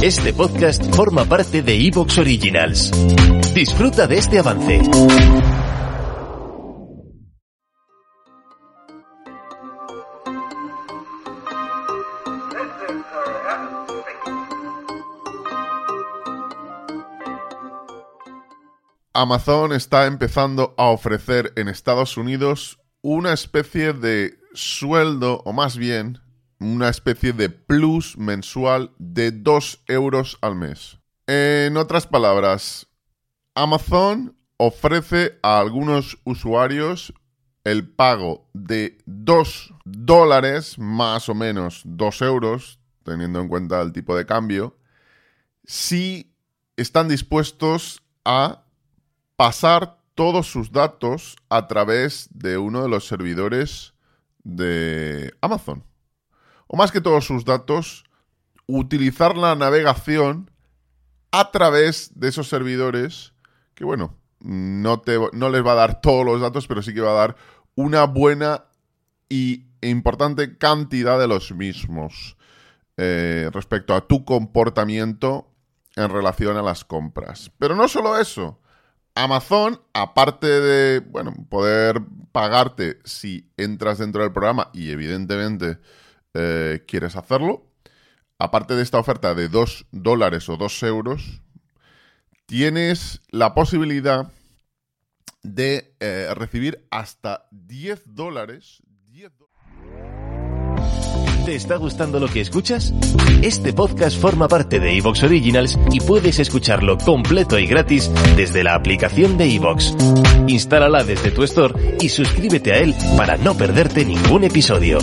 Este podcast forma parte de Evox Originals. Disfruta de este avance. Amazon está empezando a ofrecer en Estados Unidos una especie de sueldo, o más bien una especie de plus mensual de 2 euros al mes. En otras palabras, Amazon ofrece a algunos usuarios el pago de 2 dólares, más o menos 2 euros, teniendo en cuenta el tipo de cambio, si están dispuestos a pasar todos sus datos a través de uno de los servidores de Amazon o más que todos sus datos, utilizar la navegación a través de esos servidores que, bueno, no, te, no les va a dar todos los datos, pero sí que va a dar una buena y importante cantidad de los mismos eh, respecto a tu comportamiento en relación a las compras. Pero no solo eso. Amazon, aparte de, bueno, poder pagarte si entras dentro del programa y evidentemente eh, quieres hacerlo, aparte de esta oferta de 2 dólares o 2 euros, tienes la posibilidad de eh, recibir hasta 10 dólares. ¿Te está gustando lo que escuchas? Este podcast forma parte de Evox Originals y puedes escucharlo completo y gratis desde la aplicación de Evox. Instálala desde tu store y suscríbete a él para no perderte ningún episodio.